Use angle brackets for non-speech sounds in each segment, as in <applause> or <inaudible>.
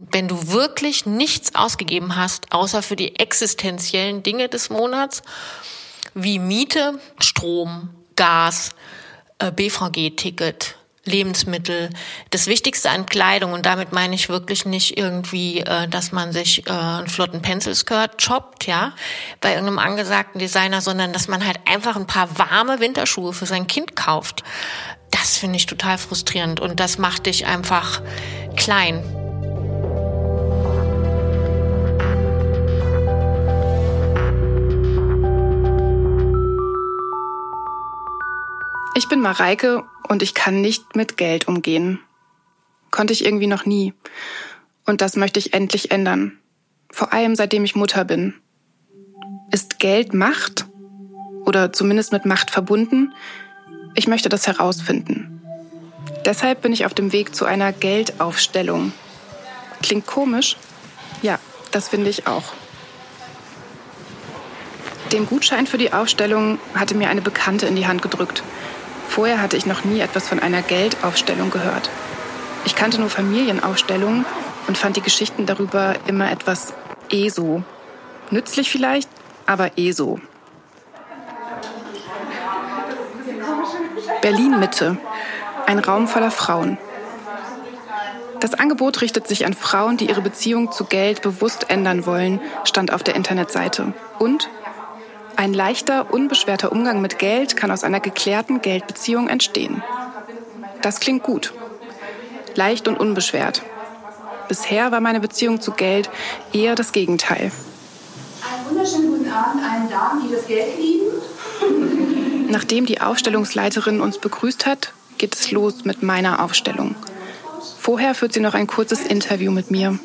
Wenn du wirklich nichts ausgegeben hast, außer für die existenziellen Dinge des Monats, wie Miete, Strom, Gas, äh, BVG-Ticket, Lebensmittel, das Wichtigste an Kleidung und damit meine ich wirklich nicht irgendwie, äh, dass man sich äh, einen flotten Pencil-Skirt shoppt, ja, bei irgendeinem angesagten Designer, sondern dass man halt einfach ein paar warme Winterschuhe für sein Kind kauft. Das finde ich total frustrierend und das macht dich einfach klein. Ich bin Mareike und ich kann nicht mit Geld umgehen. Konnte ich irgendwie noch nie. Und das möchte ich endlich ändern. Vor allem seitdem ich Mutter bin. Ist Geld Macht? Oder zumindest mit Macht verbunden? Ich möchte das herausfinden. Deshalb bin ich auf dem Weg zu einer Geldaufstellung. Klingt komisch? Ja, das finde ich auch. Den Gutschein für die Aufstellung hatte mir eine Bekannte in die Hand gedrückt. Vorher hatte ich noch nie etwas von einer Geldaufstellung gehört. Ich kannte nur Familienaufstellungen und fand die Geschichten darüber immer etwas ESO. Nützlich vielleicht, aber ESO. Berlin Mitte. Ein Raum voller Frauen. Das Angebot richtet sich an Frauen, die ihre Beziehung zu Geld bewusst ändern wollen, stand auf der Internetseite. Und ein leichter, unbeschwerter Umgang mit Geld kann aus einer geklärten Geldbeziehung entstehen. Das klingt gut. Leicht und unbeschwert. Bisher war meine Beziehung zu Geld eher das Gegenteil. Einen wunderschönen guten Abend allen Damen, die das Geld lieben. <laughs> Nachdem die Aufstellungsleiterin uns begrüßt hat, geht es los mit meiner Aufstellung. Vorher führt sie noch ein kurzes Interview mit mir.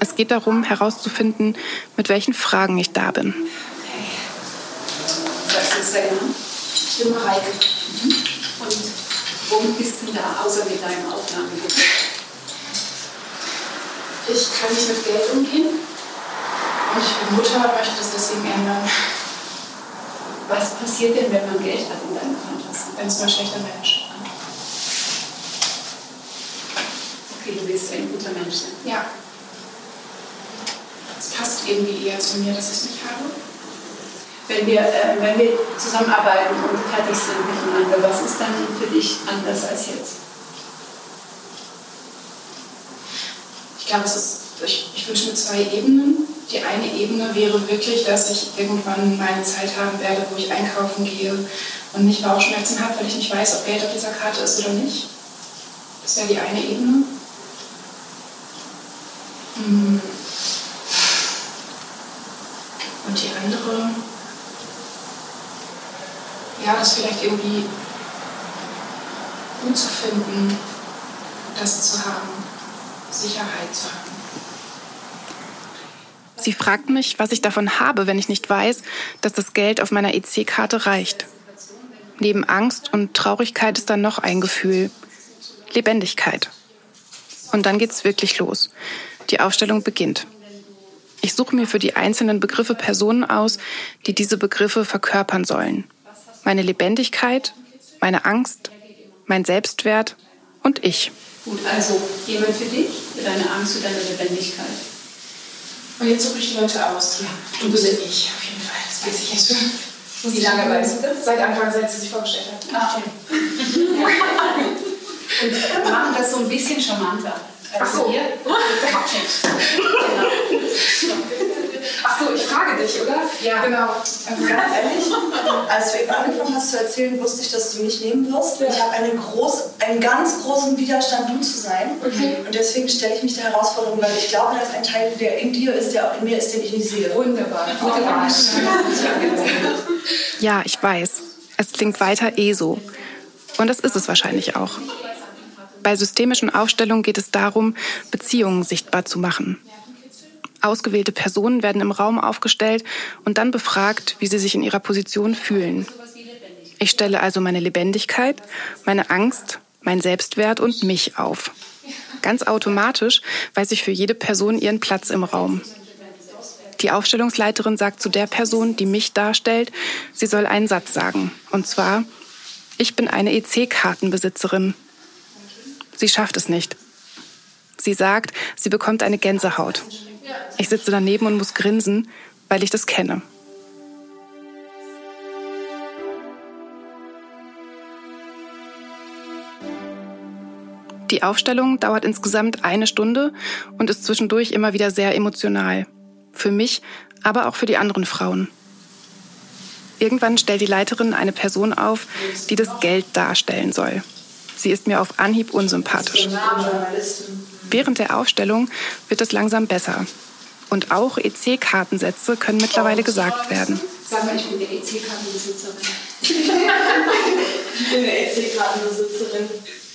Es geht darum, herauszufinden, mit welchen Fragen ich da bin bin Mareike. Mhm. Und womit bist du da, außer mit deinem Aufnahmegerät? Ich kann nicht mit Geld umgehen. Und ich bin Mutter, möchte das deswegen ändern. Was passiert denn, wenn man Geld hat in deinem Kontokasse? Wenn es mal schlechter Mensch. Okay, du willst ein guter Mensch sein. Ja. Es passt irgendwie eher zu mir, dass ich es nicht habe wenn wir, äh, wenn wir zusammenarbeiten und fertig sind miteinander, was ist dann für dich anders als jetzt? Ich glaube, es ist, ich, ich wünsche mir zwei Ebenen. Die eine Ebene wäre wirklich, dass ich irgendwann meine Zeit haben werde, wo ich einkaufen gehe und nicht Bauchschmerzen habe, weil ich nicht weiß, ob Geld auf dieser Karte ist oder nicht. Das wäre die eine Ebene. Hm. Und die andere ja, das vielleicht irgendwie gut zu finden, das zu haben, Sicherheit zu haben. Sie fragt mich, was ich davon habe, wenn ich nicht weiß, dass das Geld auf meiner EC-Karte reicht. Neben Angst und Traurigkeit ist dann noch ein Gefühl. Lebendigkeit. Und dann geht's wirklich los. Die Aufstellung beginnt. Ich suche mir für die einzelnen Begriffe Personen aus, die diese Begriffe verkörpern sollen meine Lebendigkeit, meine Angst, mein Selbstwert und ich. Gut, also jemand für dich, für deine Angst, für deine Lebendigkeit. Und jetzt suche ich die Leute aus. Ja, du bist ich, auf jeden Fall. Das weiß ich jetzt schon. Wie lange weißt du das? Seit Anfang, seit sie sich vorgestellt hat. Ah, okay. Und wir machen das so ein bisschen charmanter. Ach so. Hier. <laughs> genau. Ach so, ich frage dich, oder? Ja. Genau. Also ganz ehrlich, als du eben angefangen hast zu erzählen, wusste ich, dass du mich nehmen wirst. Ja. Ich habe eine groß, einen ganz großen Widerstand, du zu sein. Okay. Und deswegen stelle ich mich der Herausforderung, weil ich glaube, dass ein Teil, der in dir ist, der auch in mir ist, den ich nicht sehe. Wunderbar. Wunderbar. <laughs> Ja, ich weiß. Es klingt weiter eh so. Und das ist es wahrscheinlich auch. Bei systemischen Aufstellungen geht es darum, Beziehungen sichtbar zu machen. Ausgewählte Personen werden im Raum aufgestellt und dann befragt, wie sie sich in ihrer Position fühlen. Ich stelle also meine Lebendigkeit, meine Angst, mein Selbstwert und mich auf. Ganz automatisch weiß ich für jede Person ihren Platz im Raum. Die Aufstellungsleiterin sagt zu der Person, die mich darstellt, sie soll einen Satz sagen. Und zwar, ich bin eine EC-Kartenbesitzerin. Sie schafft es nicht. Sie sagt, sie bekommt eine Gänsehaut. Ich sitze daneben und muss grinsen, weil ich das kenne. Die Aufstellung dauert insgesamt eine Stunde und ist zwischendurch immer wieder sehr emotional. Für mich, aber auch für die anderen Frauen. Irgendwann stellt die Leiterin eine Person auf, die das Geld darstellen soll. Sie ist mir auf Anhieb unsympathisch. Während der Aufstellung wird es langsam besser. Und auch EC-Kartensätze können mittlerweile gesagt werden. Sag mal, ich bin eine EC-Kartenbesitzerin. ich bin eine EC-Kartenbesitzerin.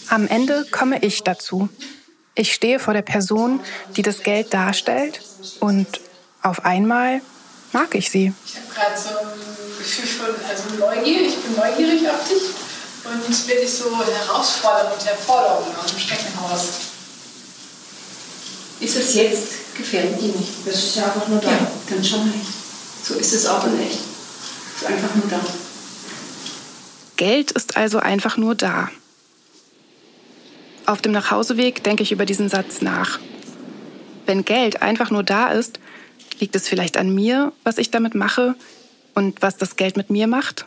Am Ende komme ich dazu. Ich stehe vor der Person, die das Geld darstellt und auf einmal mag ich sie. Ich habe gerade so ein Gefühl von also Neugier. Ich bin neugierig auf dich und wirklich so Herausforderung und Herforderung aus dem Steckenhaus. Ist es jetzt? Gefällt dir nicht? Das ist ja einfach nur da. Ja. Dann schon nicht. So ist es auch in echt. Es ist einfach nur da. Geld ist also einfach nur da. Auf dem Nachhauseweg denke ich über diesen Satz nach. Wenn Geld einfach nur da ist, liegt es vielleicht an mir, was ich damit mache und was das Geld mit mir macht?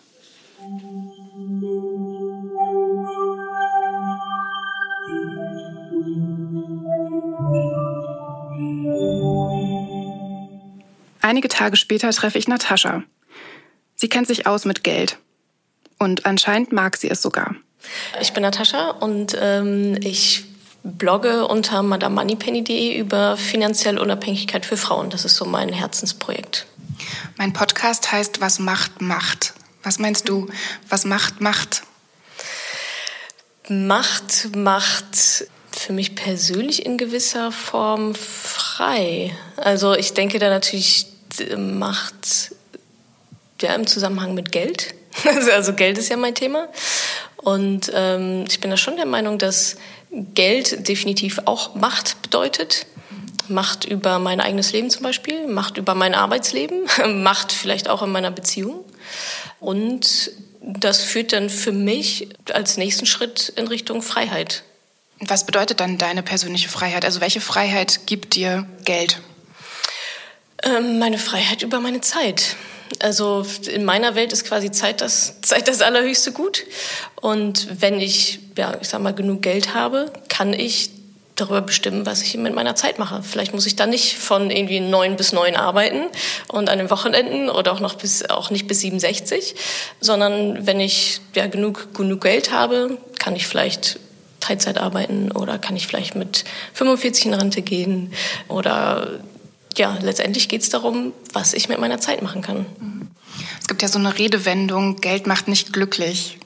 Einige Tage später treffe ich Natascha. Sie kennt sich aus mit Geld. Und anscheinend mag sie es sogar. Ich bin Natascha und ähm, ich blogge unter madamoneypenny.de über finanzielle Unabhängigkeit für Frauen. Das ist so mein Herzensprojekt. Mein Podcast heißt Was macht Macht. Was meinst du, was macht Macht? Macht macht für mich persönlich in gewisser Form frei. Also ich denke da natürlich Macht ja im Zusammenhang mit Geld. <laughs> Also Geld ist ja mein Thema. Und ähm, ich bin da schon der Meinung, dass Geld definitiv auch Macht bedeutet. Macht über mein eigenes Leben zum Beispiel, Macht über mein Arbeitsleben, <laughs> Macht vielleicht auch in meiner Beziehung. Und das führt dann für mich als nächsten Schritt in Richtung Freiheit. Was bedeutet dann deine persönliche Freiheit? Also welche Freiheit gibt dir Geld? Ähm, meine Freiheit über meine Zeit. Also in meiner Welt ist quasi Zeit das, Zeit das allerhöchste Gut. Und wenn ich, ja, ich sag mal, genug Geld habe, kann ich darüber bestimmen, was ich mit meiner Zeit mache. Vielleicht muss ich dann nicht von irgendwie neun bis neun arbeiten und an den Wochenenden oder auch noch bis auch nicht bis 67, sondern wenn ich ja genug genug Geld habe, kann ich vielleicht Teilzeit arbeiten oder kann ich vielleicht mit 45 in Rente gehen oder ja, letztendlich geht es darum, was ich mit meiner Zeit machen kann. Es gibt ja so eine Redewendung, Geld macht nicht glücklich.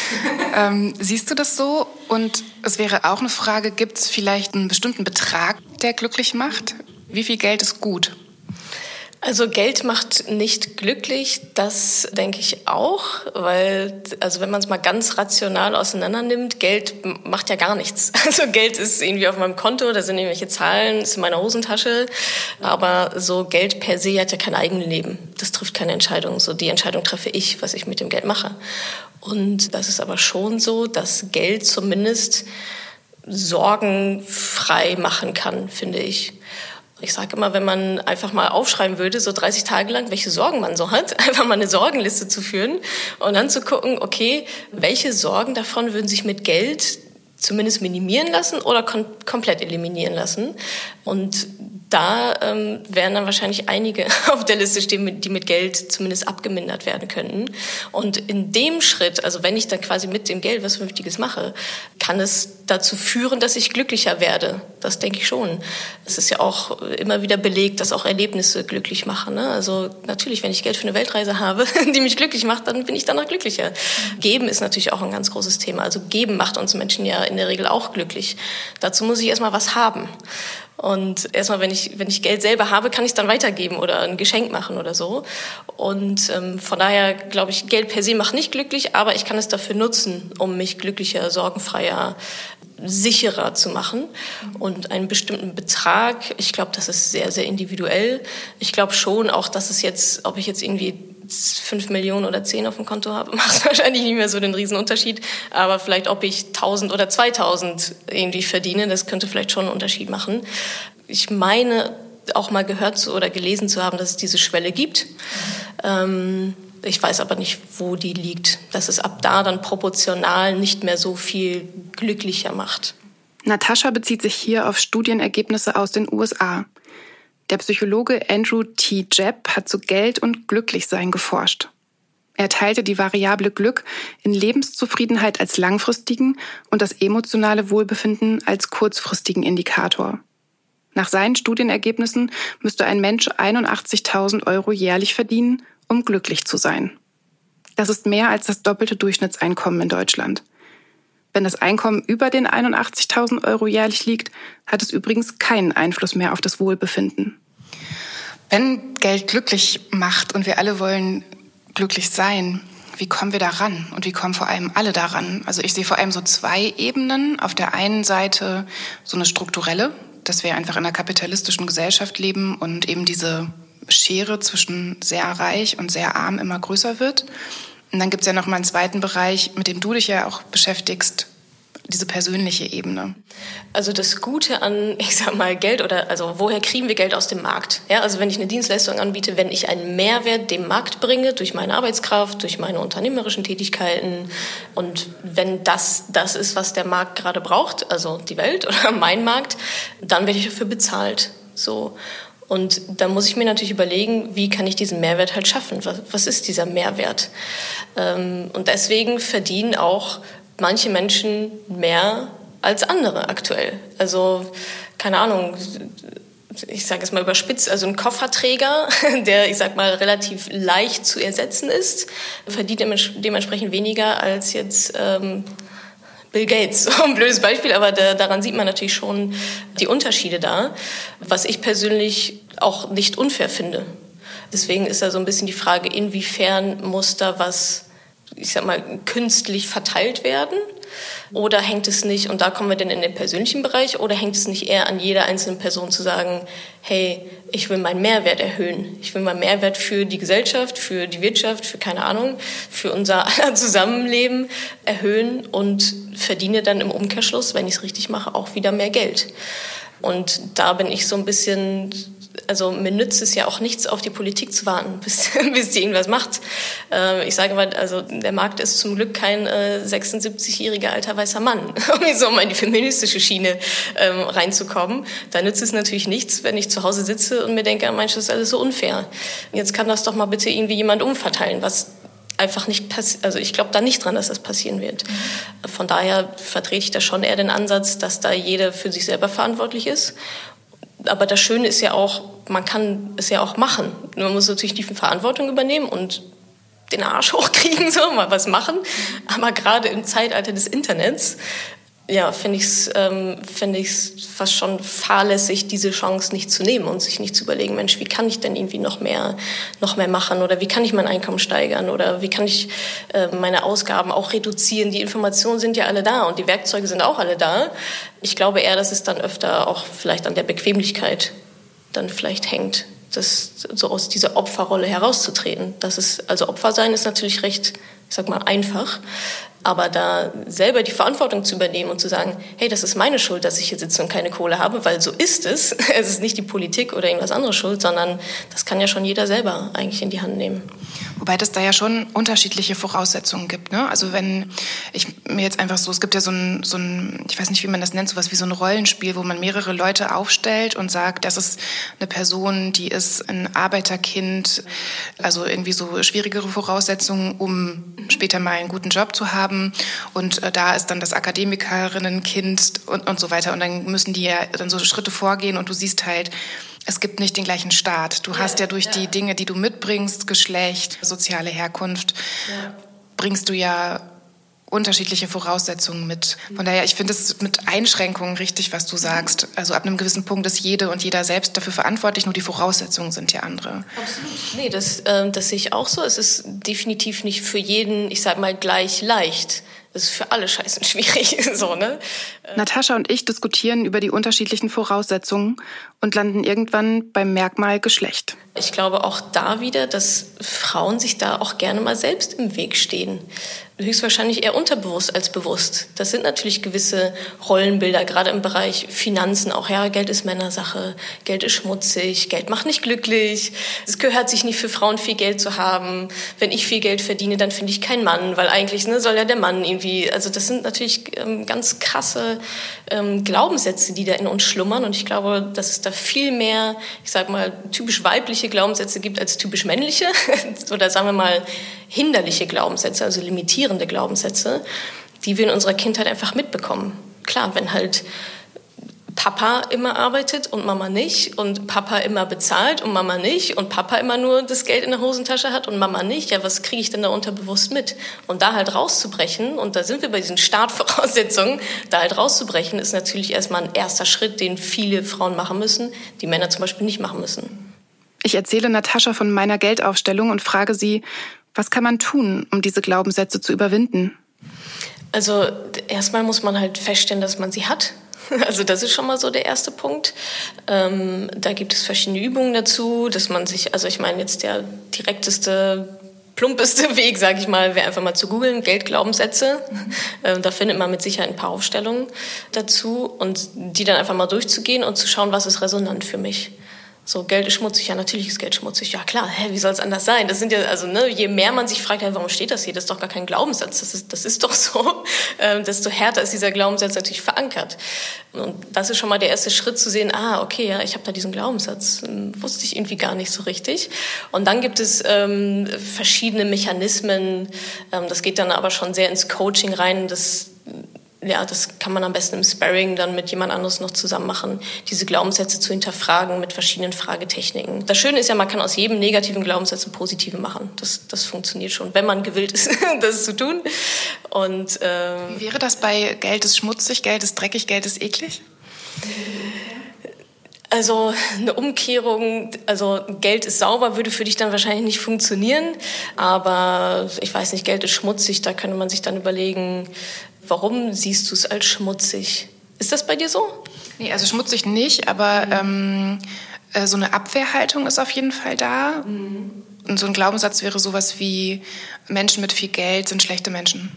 <laughs> ähm, siehst du das so? Und es wäre auch eine Frage, gibt es vielleicht einen bestimmten Betrag, der glücklich macht? Wie viel Geld ist gut? Also Geld macht nicht glücklich, das denke ich auch, weil also wenn man es mal ganz rational auseinander nimmt, Geld macht ja gar nichts. <laughs> Also Geld ist irgendwie auf meinem Konto, da sind irgendwelche Zahlen, ist in meiner Hosentasche, aber so Geld per se hat ja kein eigenes Leben. Das trifft keine Entscheidung. So die Entscheidung treffe ich, was ich mit dem Geld mache. Und das ist aber schon so, dass Geld zumindest sorgenfrei machen kann, finde ich. Ich sage immer, wenn man einfach mal aufschreiben würde, so 30 Tage lang, welche Sorgen man so hat, <laughs> einfach mal eine Sorgenliste zu führen und dann zu gucken, okay, welche Sorgen davon würden sich mit Geld zumindest minimieren lassen oder kom komplett eliminieren lassen. Und da ähm, werden dann wahrscheinlich einige <laughs> auf der Liste stehen, die mit Geld zumindest abgemindert werden könnten. Und in dem Schritt, also wenn ich dann quasi mit dem Geld was Vernünftiges mache, kann es dazu führen, dass ich glücklicher werde. Das denke ich schon. Es ist ja auch immer wieder belegt, dass auch Erlebnisse glücklich machen. Ne? Also natürlich, wenn ich Geld für eine Weltreise habe, <laughs> die mich glücklich macht, dann bin ich danach glücklicher. Geben ist natürlich auch ein ganz großes Thema. Also geben macht uns Menschen ja in der Regel auch glücklich. Dazu muss ich erstmal was haben. Und erstmal, wenn ich, wenn ich Geld selber habe, kann ich es dann weitergeben oder ein Geschenk machen oder so. Und ähm, von daher glaube ich, Geld per se macht nicht glücklich, aber ich kann es dafür nutzen, um mich glücklicher, sorgenfreier, sicherer zu machen. Und einen bestimmten Betrag, ich glaube, das ist sehr, sehr individuell. Ich glaube schon auch, dass es jetzt, ob ich jetzt irgendwie fünf Millionen oder zehn auf dem Konto habe, <laughs> macht wahrscheinlich nicht mehr so den Riesenunterschied. Aber vielleicht, ob ich 1000 oder 2000 irgendwie verdiene, das könnte vielleicht schon einen Unterschied machen. Ich meine, auch mal gehört zu oder gelesen zu haben, dass es diese Schwelle gibt. Ähm, ich weiß aber nicht, wo die liegt, dass es ab da dann proportional nicht mehr so viel glücklicher macht. Natascha bezieht sich hier auf Studienergebnisse aus den USA. Der Psychologe Andrew T. Jebb hat zu Geld und Glücklichsein geforscht. Er teilte die Variable Glück in Lebenszufriedenheit als langfristigen und das emotionale Wohlbefinden als kurzfristigen Indikator. Nach seinen Studienergebnissen müsste ein Mensch 81.000 Euro jährlich verdienen, um glücklich zu sein. Das ist mehr als das doppelte Durchschnittseinkommen in Deutschland. Wenn das Einkommen über den 81.000 Euro jährlich liegt, hat es übrigens keinen Einfluss mehr auf das Wohlbefinden. Wenn Geld glücklich macht und wir alle wollen glücklich sein, wie kommen wir daran und wie kommen vor allem alle daran? Also ich sehe vor allem so zwei Ebenen. Auf der einen Seite so eine strukturelle, dass wir einfach in einer kapitalistischen Gesellschaft leben und eben diese Schere zwischen sehr reich und sehr arm immer größer wird. Und dann gibt es ja noch mal einen zweiten Bereich, mit dem du dich ja auch beschäftigst, diese persönliche Ebene. Also das Gute an, <laughs> ich sag mal, Geld oder also woher kriegen wir Geld aus dem Markt? Ja, also wenn ich eine Dienstleistung anbiete, wenn ich einen Mehrwert dem Markt bringe durch meine Arbeitskraft, durch meine unternehmerischen Tätigkeiten und wenn das das ist, was der Markt gerade braucht, also die Welt <laughs> oder mein Markt, dann werde ich dafür bezahlt. So und da muss ich mir natürlich überlegen, wie kann ich diesen Mehrwert halt schaffen? Was, was ist dieser Mehrwert? Ähm, und deswegen verdienen auch manche Menschen mehr als andere aktuell. Also keine Ahnung, ich sage es mal überspitzt, also ein Kofferträger, <laughs> der, ich sag mal, relativ leicht zu ersetzen ist, verdient dementsprechend weniger als jetzt ähm, Bill Gates, <laughs> ein blödes Beispiel, aber da, daran sieht man natürlich schon die Unterschiede da, was ich persönlich auch nicht unfair finde. Deswegen ist da so ein bisschen die Frage, inwiefern muss da was, ich sag mal, künstlich verteilt werden? Oder hängt es nicht, und da kommen wir dann in den persönlichen Bereich, oder hängt es nicht eher an jeder einzelnen Person zu sagen, hey, ich will meinen Mehrwert erhöhen. Ich will meinen Mehrwert für die Gesellschaft, für die Wirtschaft, für keine Ahnung, für unser <laughs> aller Zusammenleben erhöhen und verdiene dann im Umkehrschluss, wenn ich es richtig mache, auch wieder mehr Geld. Und da bin ich so ein bisschen also mir nützt es ja auch nichts, auf die Politik zu warten, <laughs> bis, bis die irgendwas macht. Äh, ich sage mal, also der Markt ist zum Glück kein äh, 76-jähriger alter weißer Mann, <laughs> um so mal in die feministische Schiene ähm, reinzukommen. Da nützt es natürlich nichts, wenn ich zu Hause sitze und mir denke, manches ist alles so unfair. Jetzt kann das doch mal bitte irgendwie jemand umverteilen, was einfach nicht passiert. Also ich glaube da nicht dran, dass das passieren wird. Von daher vertrete ich da schon eher den Ansatz, dass da jeder für sich selber verantwortlich ist aber das Schöne ist ja auch, man kann es ja auch machen. Man muss natürlich die Verantwortung übernehmen und den Arsch <laughs> hochkriegen, so mal was machen. Aber gerade im Zeitalter des Internets ja, finde ich es ähm, find ich's fast schon fahrlässig, diese Chance nicht zu nehmen und sich nicht zu überlegen, Mensch, wie kann ich denn irgendwie noch mehr, noch mehr machen oder wie kann ich mein Einkommen steigern oder wie kann ich äh, meine Ausgaben auch reduzieren. Die Informationen sind ja alle da und die Werkzeuge sind auch alle da. Ich glaube eher, dass es dann öfter auch vielleicht an der Bequemlichkeit dann vielleicht hängt, das, so aus dieser Opferrolle herauszutreten. Das ist, also Opfer sein ist natürlich recht, ich sag mal, einfach. Aber da selber die Verantwortung zu übernehmen und zu sagen, hey, das ist meine Schuld, dass ich hier sitze und keine Kohle habe, weil so ist es. <laughs> Es ist nicht die Politik oder irgendwas anderes schuld, sondern das kann ja schon jeder selber eigentlich in die Hand nehmen. Wobei das da ja schon unterschiedliche Voraussetzungen gibt. Ne? Also wenn ich mir jetzt einfach so, es gibt ja so ein, so ein, ich weiß nicht, wie man das nennt, sowas wie so ein Rollenspiel, wo man mehrere Leute aufstellt und sagt, das ist eine Person, die ist ein Arbeiterkind, also irgendwie so schwierigere Voraussetzungen, um später mal einen guten Job zu haben. Und äh, da ist dann das Akademikerinnenkind und, und so weiter. Und dann müssen die ja dann so Schritte vorgehen und du siehst halt, es gibt nicht den gleichen Staat. Du ja, hast ja durch ja. die Dinge, die du mitbringst, Geschlecht, soziale Herkunft, ja. bringst du ja unterschiedliche Voraussetzungen mit. Von daher, ich finde es mit Einschränkungen richtig, was du sagst. Also ab einem gewissen Punkt ist jede und jeder selbst dafür verantwortlich, nur die Voraussetzungen sind ja andere. Absolut. Nee, das, äh, das sehe ich auch so. Es ist definitiv nicht für jeden, ich sag mal, gleich leicht. Es ist für alle scheißen <laughs> schwierig. so, ne? Natascha und ich diskutieren über die unterschiedlichen Voraussetzungen und landen irgendwann beim Merkmal Geschlecht. Ich glaube auch da wieder, dass Frauen sich da auch gerne mal selbst im Weg stehen höchstwahrscheinlich eher unterbewusst als bewusst. Das sind natürlich gewisse Rollenbilder, gerade im Bereich Finanzen auch. Ja, Geld ist Männersache, Geld ist schmutzig, Geld macht nicht glücklich. Es gehört sich nicht für Frauen viel Geld zu haben. Wenn ich viel Geld verdiene, dann finde ich keinen Mann, weil eigentlich ne, soll ja der Mann irgendwie. Also das sind natürlich ähm, ganz krasse ähm, Glaubenssätze, die da in uns schlummern. Und ich glaube, dass es da viel mehr, ich sag mal, typisch weibliche Glaubenssätze gibt als typisch männliche. <laughs> Oder sagen wir mal hinderliche Glaubenssätze, also limitierende Glaubenssätze, die wir in unserer Kindheit einfach mitbekommen. Klar, wenn halt Papa immer arbeitet und Mama nicht und Papa immer bezahlt und Mama nicht und Papa immer nur das Geld in der Hosentasche hat und Mama nicht, ja, was kriege ich denn da unterbewusst mit? Und da halt rauszubrechen, und da sind wir bei diesen Startvoraussetzungen, da halt rauszubrechen, ist natürlich erstmal ein erster Schritt, den viele Frauen machen müssen, die Männer zum Beispiel nicht machen müssen. Ich erzähle Natascha von meiner Geldaufstellung und frage sie, was kann man tun, um diese Glaubenssätze zu überwinden? Also erstmal muss man halt feststellen, dass man sie hat. <laughs> Also das ist schon mal so der erste Punkt. Ähm, da gibt es verschiedene Übungen dazu, dass man sich, also ich meine jetzt der direkteste plumpeste <laughs> Weg, sage ich mal, wäre einfach mal zu googeln, Geldglaubenssätze. <laughs> Ähm, da findet man mit Sicherheit ein paar Aufstellungen dazu und die dann einfach mal durchzugehen und zu schauen, was ist resonant für mich. So, Geld ist schmutzig, ja, natürlich ist Geld schmutzig. Ja, klar, hä, wie soll es anders sein? Das sind ja, also, ne, je mehr man sich fragt, hey, warum steht das hier? Das ist doch gar kein Glaubenssatz, das ist, das ist doch so, <laughs> ähm, desto härter ist dieser Glaubenssatz natürlich verankert. Und das ist schon mal der erste Schritt zu sehen, ah, okay, ja, ich habe da diesen Glaubenssatz, hm, wusste ich irgendwie gar nicht so richtig. Und dann gibt es ähm, verschiedene Mechanismen, ähm, das geht dann aber schon sehr ins Coaching rein, das ja, das kann man am besten im Sparring dann mit jemand anderes noch zusammen machen, diese Glaubenssätze zu hinterfragen mit verschiedenen Fragetechniken. Das Schöne ist ja, man kann aus jedem negativen Glaubenssatz einen positiven machen. Das, das funktioniert schon, wenn man gewillt ist, <laughs> das zu tun. Und, ähm, Wie wäre das bei Geld ist schmutzig, Geld ist dreckig, Geld ist eklig? Also eine Umkehrung, also Geld ist sauber, würde für dich dann wahrscheinlich nicht funktionieren. Aber ich weiß nicht, Geld ist schmutzig, da könnte man sich dann überlegen, Warum siehst du es als schmutzig? Ist das bei dir so? Nee, also schmutzig nicht, aber ähm, äh, so eine Abwehrhaltung ist auf jeden Fall da. Mhm. Und so ein Glaubenssatz wäre sowas wie, Menschen mit viel Geld sind schlechte Menschen.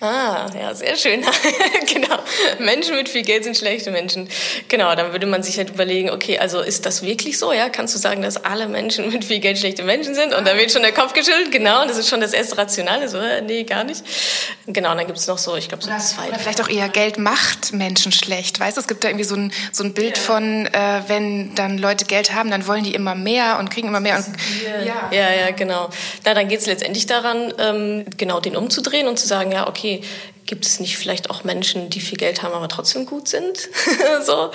Ah, ja, sehr schön. <laughs> genau. Menschen mit viel Geld sind schlechte Menschen. Genau, dann würde man sich halt überlegen, okay, also ist das wirklich so? Ja, kannst du sagen, dass alle Menschen mit viel Geld schlechte Menschen sind? Und dann wird schon der Kopf geschüttelt. Genau, das ist schon das erste Rationale. So, äh, nee, gar nicht. Genau, und dann gibt es noch so, ich glaube, so oder, zwei. Oder vielleicht auch eher Geld macht Menschen schlecht. Weißt du, es gibt da irgendwie so ein, so ein Bild ja. von, äh, wenn dann Leute Geld haben, dann wollen die immer mehr und kriegen immer mehr. Und, ja. ja, ja, genau. Na, dann geht es letztendlich daran, ähm, genau den umzudrehen und zu sagen, ja, okay, okay, gibt es nicht vielleicht auch Menschen, die viel Geld haben, aber trotzdem gut sind? <laughs> so.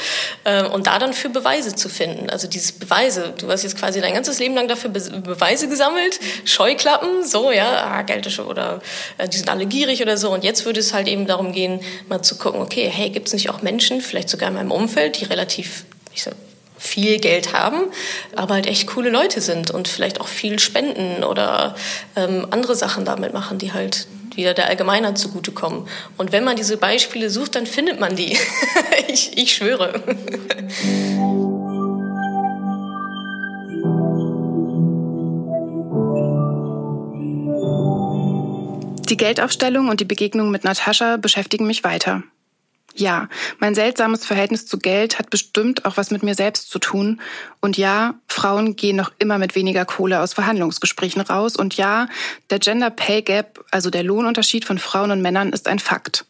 Ähm, und da dann für Beweise zu finden. Also dieses Beweise, du hast jetzt quasi dein ganzes Leben lang dafür Beweise gesammelt, Scheuklappen, so, ja, ah, Geld ist oder äh, die sind alle gierig oder so. Und jetzt würde es halt eben darum gehen, mal zu gucken, okay, hey, gibt es nicht auch Menschen, vielleicht sogar in meinem Umfeld, die relativ, ich sag, viel Geld haben, aber halt echt coole Leute sind und vielleicht auch viel spenden oder ähm, andere Sachen damit machen, die halt wieder der Allgemeinheit zugutekommen. Und wenn man diese Beispiele sucht, dann findet man die. <laughs> ich, ich schwöre. Die Geldaufstellung und die Begegnung mit Natascha beschäftigen mich weiter. Ja, mein seltsames Verhältnis zu Geld hat bestimmt auch was mit mir selbst zu tun. Und ja, Frauen gehen noch immer mit weniger Kohle aus Verhandlungsgesprächen raus. Und ja, der Gender Pay Gap, also der Lohnunterschied von Frauen und Männern, ist ein Fakt.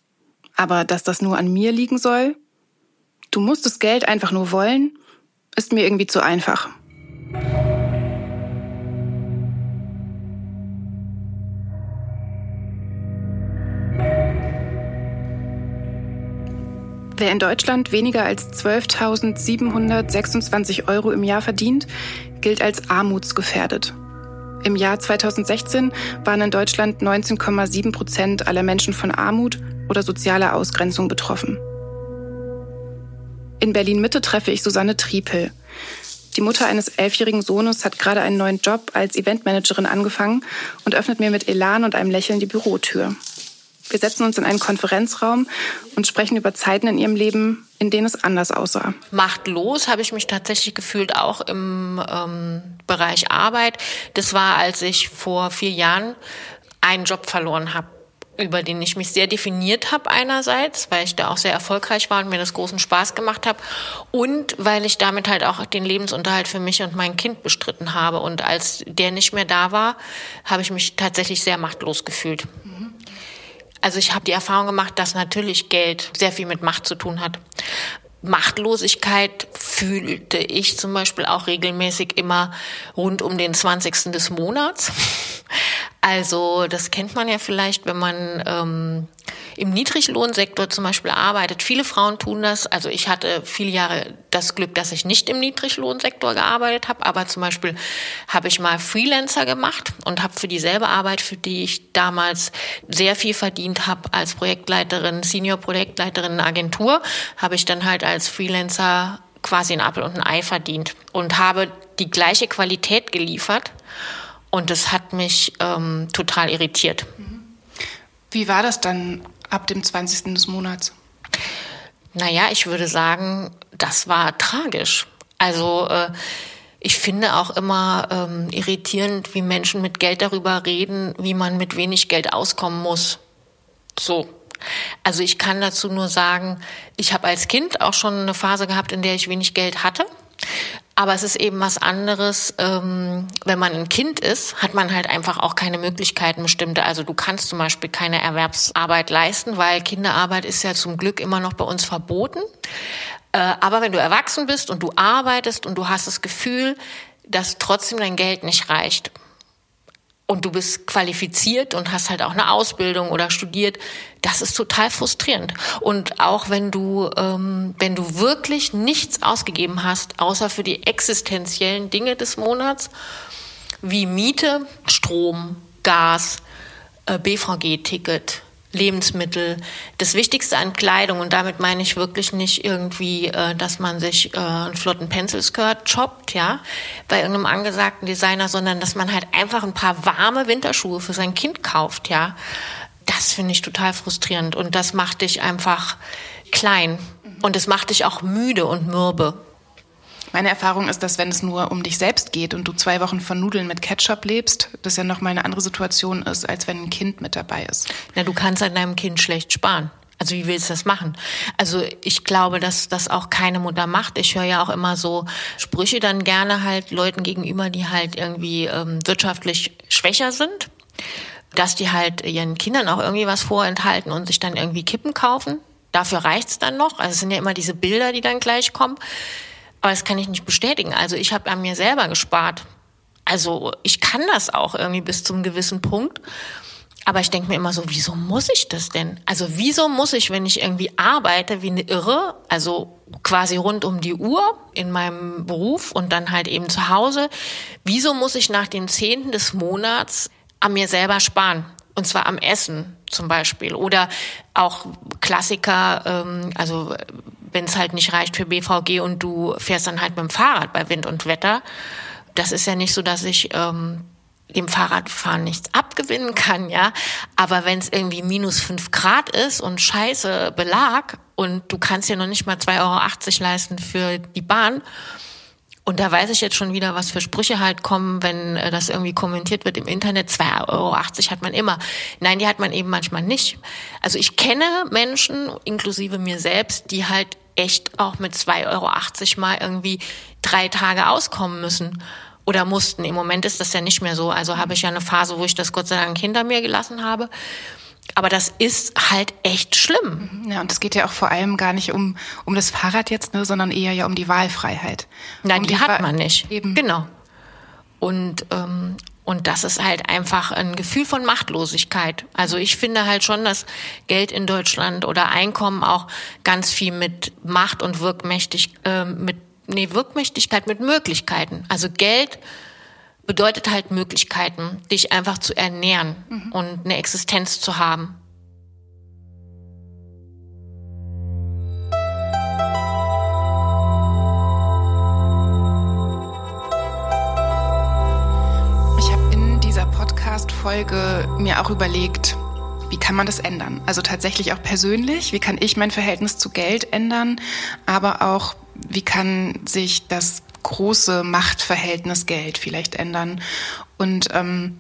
Aber dass das nur an mir liegen soll? Du musst das Geld einfach nur wollen, ist mir irgendwie zu einfach. Wer in Deutschland weniger als 12.726 Euro im Jahr verdient, gilt als armutsgefährdet. Im Jahr 2016 waren in Deutschland 19,7 Prozent aller Menschen von Armut oder sozialer Ausgrenzung betroffen. In Berlin-Mitte treffe ich Susanne Triepel. Die Mutter eines elfjährigen Sohnes hat gerade einen neuen Job als Eventmanagerin angefangen und öffnet mir mit Elan und einem Lächeln die Bürotür. Wir setzen uns in einen Konferenzraum und sprechen über Zeiten in ihrem Leben, in denen es anders aussah. Machtlos habe ich mich tatsächlich gefühlt, auch im ähm, Bereich Arbeit. Das war, als ich vor vier Jahren einen Job verloren habe über den ich mich sehr definiert habe einerseits, weil ich da auch sehr erfolgreich war und mir das großen Spaß gemacht habe und weil ich damit halt auch den Lebensunterhalt für mich und mein Kind bestritten habe und als der nicht mehr da war, habe ich mich tatsächlich sehr machtlos gefühlt. Also ich habe die Erfahrung gemacht, dass natürlich Geld sehr viel mit Macht zu tun hat. Machtlosigkeit fühlte ich zum Beispiel auch regelmäßig immer rund um den 20. des Monats. <laughs> Also das kennt man ja vielleicht, wenn man ähm, im Niedriglohnsektor zum Beispiel arbeitet. Viele Frauen tun das. Also ich hatte viele Jahre das Glück, dass ich nicht im Niedriglohnsektor gearbeitet habe, aber zum Beispiel habe ich mal Freelancer gemacht und habe für dieselbe Arbeit, für die ich damals sehr viel verdient habe als Projektleiterin, Senior-Projektleiterin in Agentur, habe ich dann halt als Freelancer quasi ein Apfel und ein Ei verdient und habe die gleiche Qualität geliefert und das hat mich ähm, total irritiert. Wie war das dann ab dem 20. des Monats? Naja, ich würde sagen, das war tragisch. Also äh, ich finde auch immer ähm, irritierend, wie Menschen mit Geld darüber reden, wie man mit wenig Geld auskommen muss. So. Also ich kann dazu nur sagen, ich habe als Kind auch schon eine Phase gehabt, in der ich wenig Geld hatte. Aber es ist eben was anderes, ähm, wenn man ein Kind ist, hat man halt einfach auch keine Möglichkeiten bestimmte. Also du kannst zum Beispiel keine Erwerbsarbeit leisten, weil Kinderarbeit ist ja zum Glück immer noch bei uns verboten. Äh, aber wenn du erwachsen bist und du arbeitest und du hast das Gefühl, dass trotzdem dein Geld nicht reicht, und du bist qualifiziert und hast halt auch eine Ausbildung oder studiert, das ist total frustrierend. Und auch wenn du, ähm, wenn du wirklich nichts ausgegeben hast, außer für die existenziellen Dinge des Monats, wie Miete, Strom, Gas, äh, BVG-Ticket, Lebensmittel, das Wichtigste an Kleidung und damit meine ich wirklich nicht irgendwie, äh, dass man sich äh, einen flotten Pencil-Skirt choppt, ja, bei irgendeinem angesagten Designer, sondern dass man halt einfach ein paar warme Winterschuhe für sein Kind kauft, ja. Das finde ich total frustrierend und das macht dich einfach klein und es macht dich auch müde und mürbe. Meine Erfahrung ist, dass wenn es nur um dich selbst geht und du zwei Wochen von Nudeln mit Ketchup lebst, das ja nochmal eine andere Situation ist, als wenn ein Kind mit dabei ist. Na, du kannst an deinem Kind schlecht sparen. Also wie willst du das machen? Also ich glaube, dass das auch keine Mutter macht. Ich höre ja auch immer so Sprüche dann gerne halt Leuten gegenüber, die halt irgendwie ähm, wirtschaftlich schwächer sind, dass die halt ihren Kindern auch irgendwie was vorenthalten und sich dann irgendwie Kippen kaufen. Dafür reicht's dann noch. Also es sind ja immer diese Bilder, die dann gleich kommen. Aber das kann ich nicht bestätigen. Also ich habe an mir selber gespart. Also ich kann das auch irgendwie bis zum gewissen Punkt. Aber ich denke mir immer so, wieso muss ich das denn? Also wieso muss ich, wenn ich irgendwie arbeite wie eine Irre, also quasi rund um die Uhr in meinem Beruf und dann halt eben zu Hause, wieso muss ich nach dem Zehnten des Monats an mir selber sparen? Und zwar am Essen zum Beispiel. Oder auch Klassiker, ähm, also wenn es halt nicht reicht für BVG und du fährst dann halt mit dem Fahrrad bei Wind und Wetter. Das ist ja nicht so, dass ich ähm, dem Fahrradfahren nichts abgewinnen kann, ja. Aber wenn es irgendwie minus fünf Grad ist und scheiße Belag und du kannst ja noch nicht mal 2,80 Euro leisten für die Bahn, und da weiß ich jetzt schon wieder, was für Sprüche halt kommen, wenn äh, das irgendwie kommentiert wird im Internet. 2,80 Euro hat man immer. Nein, die hat man eben manchmal nicht. Also ich kenne Menschen, inklusive mir selbst, die halt echt auch mit 2,80 Euro mal irgendwie drei Tage auskommen müssen oder mussten. Im Moment ist das ja nicht mehr so. Also habe ich ja eine Phase, wo ich das Gott sei Dank hinter mir gelassen habe. Aber das ist halt echt schlimm. Ja, und es geht ja auch vor allem gar nicht um, um das Fahrrad jetzt, ne, sondern eher ja um die Wahlfreiheit. Nein, um die, die hat man nicht. Eben. Genau. Und, ähm, und das ist halt einfach ein Gefühl von Machtlosigkeit. Also ich finde halt schon, dass Geld in Deutschland oder Einkommen auch ganz viel mit Macht und Wirkmächtig, äh, mit, nee, Wirkmächtigkeit, mit Möglichkeiten. Also Geld bedeutet halt Möglichkeiten, dich einfach zu ernähren mhm. und eine Existenz zu haben. Podcast-Folge mir auch überlegt, wie kann man das ändern? Also tatsächlich auch persönlich, wie kann ich mein Verhältnis zu Geld ändern, aber auch, wie kann sich das große Machtverhältnis Geld vielleicht ändern? Und ähm,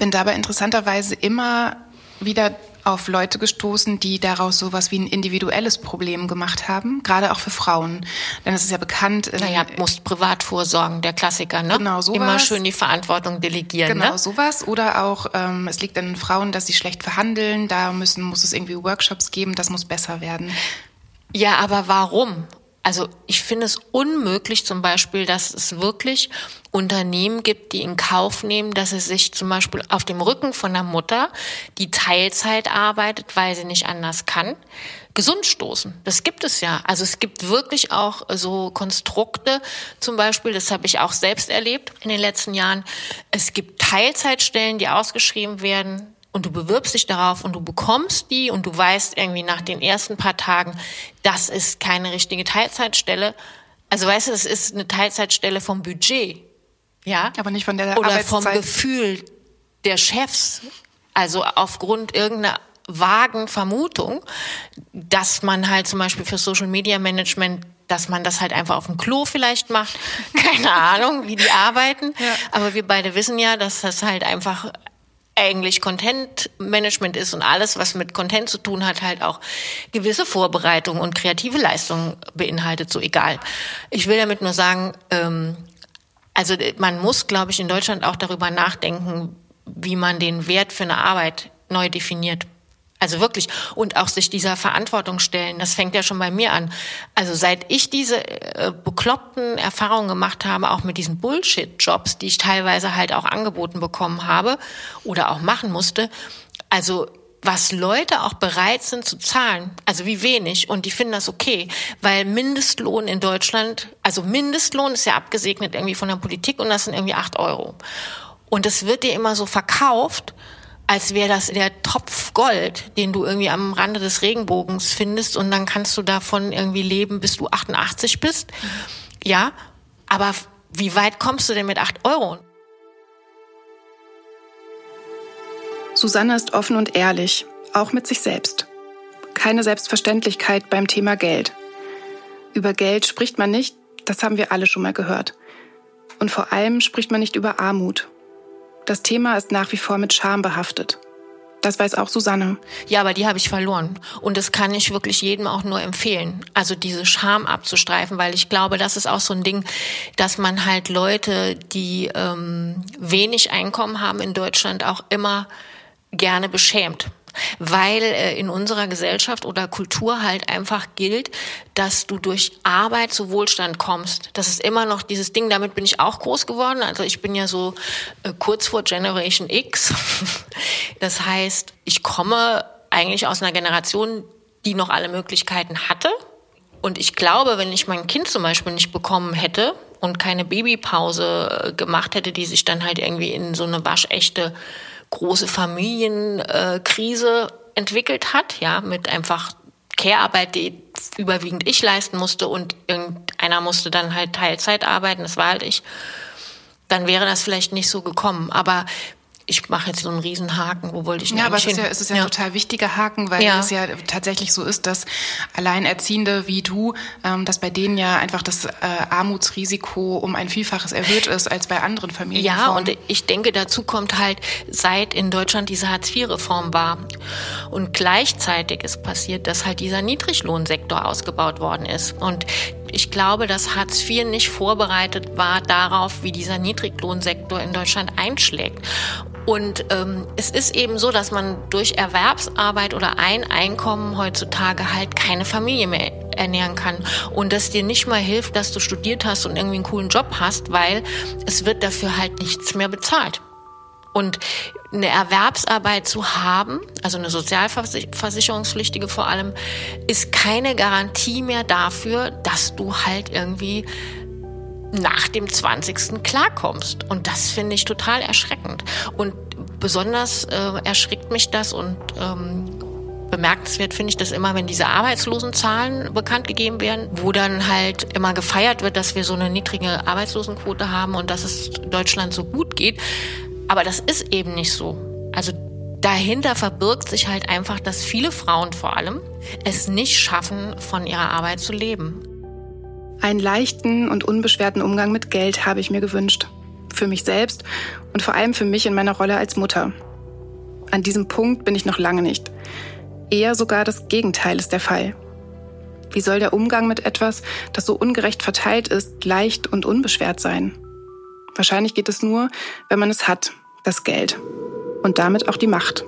bin dabei interessanterweise immer wieder auf Leute gestoßen, die daraus sowas wie ein individuelles Problem gemacht haben, gerade auch für Frauen. Denn es ist ja bekannt. Naja, musst privat vorsorgen, der Klassiker, ne? Genau, sowas. Immer schön die Verantwortung delegieren. Genau, ne? sowas. Oder auch, ähm, es liegt an den Frauen, dass sie schlecht verhandeln. Da müssen, muss es irgendwie Workshops geben, das muss besser werden. Ja, aber warum? Also ich finde es unmöglich zum Beispiel, dass es wirklich Unternehmen gibt, die in Kauf nehmen, dass es sich zum Beispiel auf dem Rücken von der Mutter, die Teilzeit arbeitet, weil sie nicht anders kann, gesund stoßen. Das gibt es ja. Also es gibt wirklich auch so Konstrukte, zum Beispiel, das habe ich auch selbst erlebt in den letzten Jahren. Es gibt Teilzeitstellen, die ausgeschrieben werden und du bewirbst dich darauf und du bekommst die und du weißt irgendwie nach den ersten paar Tagen, das ist keine richtige Teilzeitstelle. Also weißt du, es ist eine Teilzeitstelle vom Budget. Ja. Aber nicht von der Oder vom Gefühl der Chefs. Also aufgrund irgendeiner vagen Vermutung, dass man halt zum Beispiel für Social Media Management dass man das halt einfach auf dem Klo vielleicht macht. <laughs> Keine Ahnung, wie die arbeiten. Ja. Aber wir beide wissen ja, dass das halt einfach eigentlich Content Management ist und alles, was mit Content zu tun hat, halt auch gewisse Vorbereitung und kreative Leistung beinhaltet, so egal. Ich will damit nur sagen, ähm, also man muss, glaube ich, in Deutschland auch darüber nachdenken, wie man den Wert für eine Arbeit neu definiert. Also wirklich. Und auch sich dieser Verantwortung stellen. Das fängt ja schon bei mir an. Also seit ich diese äh, bekloppten Erfahrungen gemacht habe, auch mit diesen Bullshit-Jobs, die ich teilweise halt auch angeboten bekommen habe oder auch machen musste, also was Leute auch bereit sind zu zahlen, also wie wenig, und die finden das okay, weil Mindestlohn in Deutschland, also Mindestlohn ist ja abgesegnet irgendwie von der Politik und das sind irgendwie acht Euro. Und es wird dir immer so verkauft, als wäre das der Topf Gold, den du irgendwie am Rande des Regenbogens findest und dann kannst du davon irgendwie leben, bis du 88 bist. Ja, aber wie weit kommst du denn mit 8 Euro? Susanne ist offen und ehrlich, auch mit sich selbst. Keine Selbstverständlichkeit beim Thema Geld. Über Geld spricht man nicht, das haben wir alle schon mal gehört. Und vor allem spricht man nicht über Armut. Das Thema ist nach wie vor mit Scham behaftet. Das weiß auch Susanne. Ja, aber die habe ich verloren. Und das kann ich wirklich jedem auch nur empfehlen. Also diese Scham abzustreifen, weil ich glaube, das ist auch so ein Ding, dass man halt Leute, die ähm, wenig Einkommen haben in Deutschland, auch immer gerne beschämt weil äh, in unserer Gesellschaft oder Kultur halt einfach gilt, dass du durch Arbeit zu Wohlstand kommst. Das ist immer noch dieses Ding, damit bin ich auch groß geworden. Also ich bin ja so äh, kurz vor Generation X. <laughs> Das heißt, ich komme eigentlich aus einer Generation, die noch alle Möglichkeiten hatte. Und ich glaube, wenn ich mein Kind zum Beispiel nicht bekommen hätte und keine Babypause äh, gemacht hätte, die sich dann halt irgendwie in so eine waschechte große Familienkrise entwickelt hat, ja, mit einfach Care-Arbeit, die überwiegend ich leisten musste und irgendeiner musste dann halt Teilzeit arbeiten, das war halt ich, dann wäre das vielleicht nicht so gekommen. Aber ich mache jetzt so einen riesen Haken, wo wollte ich denn Ja, aber es ist ja, es ist ja, ja, ein total wichtiger Haken, weil ja. es ja tatsächlich so ist, dass Alleinerziehende wie du, ähm, dass bei denen ja einfach das äh, Armutsrisiko um ein Vielfaches erhöht ist als bei anderen Familien. Ja, und ich denke, dazu kommt halt, seit in Deutschland diese Hartz-IV-Reform war und gleichzeitig ist passiert, dass halt dieser Niedriglohnsektor ausgebaut worden ist. Und ich glaube, dass Hartz IV nicht vorbereitet war darauf, wie dieser Niedriglohnsektor in Deutschland einschlägt. Und ähm, es ist eben so, dass man durch Erwerbsarbeit oder ein Einkommen heutzutage halt keine Familie mehr ernähren kann und dass dir nicht mal hilft, dass du studiert hast und irgendwie einen coolen Job hast, weil es wird dafür halt nichts mehr bezahlt. Und eine Erwerbsarbeit zu haben, also eine sozialversicherungspflichtige vor allem, ist keine Garantie mehr dafür, dass du halt irgendwie nach dem 20. klarkommst. Und das finde ich total erschreckend. Und besonders äh, erschrickt mich das und ähm, bemerkenswert finde ich das immer, wenn diese Arbeitslosenzahlen bekannt gegeben werden, wo dann halt immer gefeiert wird, dass wir so eine niedrige Arbeitslosenquote haben und dass es Deutschland so gut geht. Aber das ist eben nicht so. Also dahinter verbirgt sich halt einfach, dass viele Frauen vor allem es nicht schaffen, von ihrer Arbeit zu leben. Einen leichten und unbeschwerten Umgang mit Geld habe ich mir gewünscht. Für mich selbst und vor allem für mich in meiner Rolle als Mutter. An diesem Punkt bin ich noch lange nicht. Eher sogar das Gegenteil ist der Fall. Wie soll der Umgang mit etwas, das so ungerecht verteilt ist, leicht und unbeschwert sein? Wahrscheinlich geht es nur, wenn man es hat, das Geld. Und damit auch die Macht.